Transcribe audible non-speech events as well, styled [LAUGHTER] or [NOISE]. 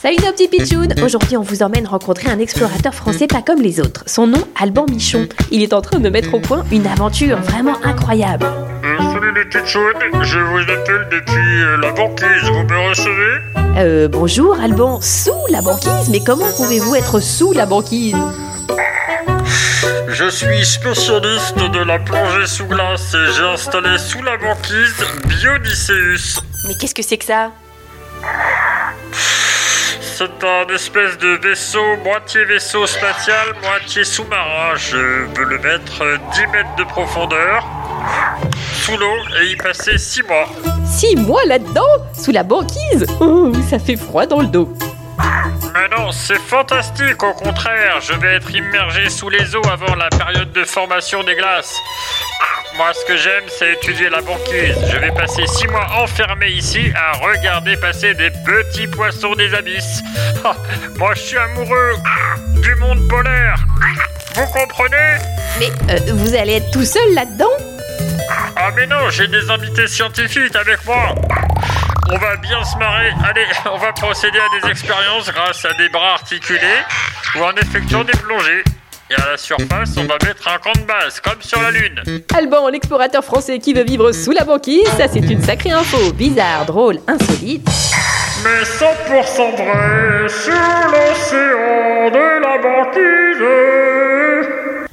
Salut nos petits pitchouns Aujourd'hui on vous emmène rencontrer un explorateur français pas comme les autres. Son nom, Alban Michon. Il est en train de mettre au point une aventure vraiment incroyable. Euh, salut les pitchouns, je vous appelle depuis euh, la banquise, vous me recevez? Euh, bonjour Alban, sous la banquise? Mais comment pouvez-vous être sous la banquise? Je suis spécialiste de la plongée sous glace et j'ai installé sous la banquise Biodysseus. Mais qu'est-ce que c'est que ça? C'est un espèce de vaisseau, moitié vaisseau spatial, moitié sous-marin. Je peux le mettre euh, 10 mètres de profondeur, sous l'eau, et y passer 6 mois. Six mois là-dedans Sous la banquise? Oh, ça fait froid dans le dos. Mais non, c'est fantastique, au contraire, je vais être immergé sous les eaux avant la période de formation des glaces. Moi, ce que j'aime, c'est étudier la banquise. Je vais passer six mois enfermé ici à regarder passer des petits poissons des abysses. Ah, [LAUGHS] Moi, je suis amoureux du monde polaire. Vous comprenez? Mais euh, vous allez être tout seul là-dedans? Ah, mais non, j'ai des invités scientifiques avec moi. On va bien se marrer. Allez, [LAUGHS] on va procéder à des expériences grâce à des bras articulés ou en effectuant des plongées. Et à la surface, on va mettre un camp de base, comme sur la Lune. Alban, l'explorateur français qui veut vivre sous la banquise, ça c'est une sacrée info. Bizarre, drôle, insolite. Mais 100% vrai sur l'océan de la banquise.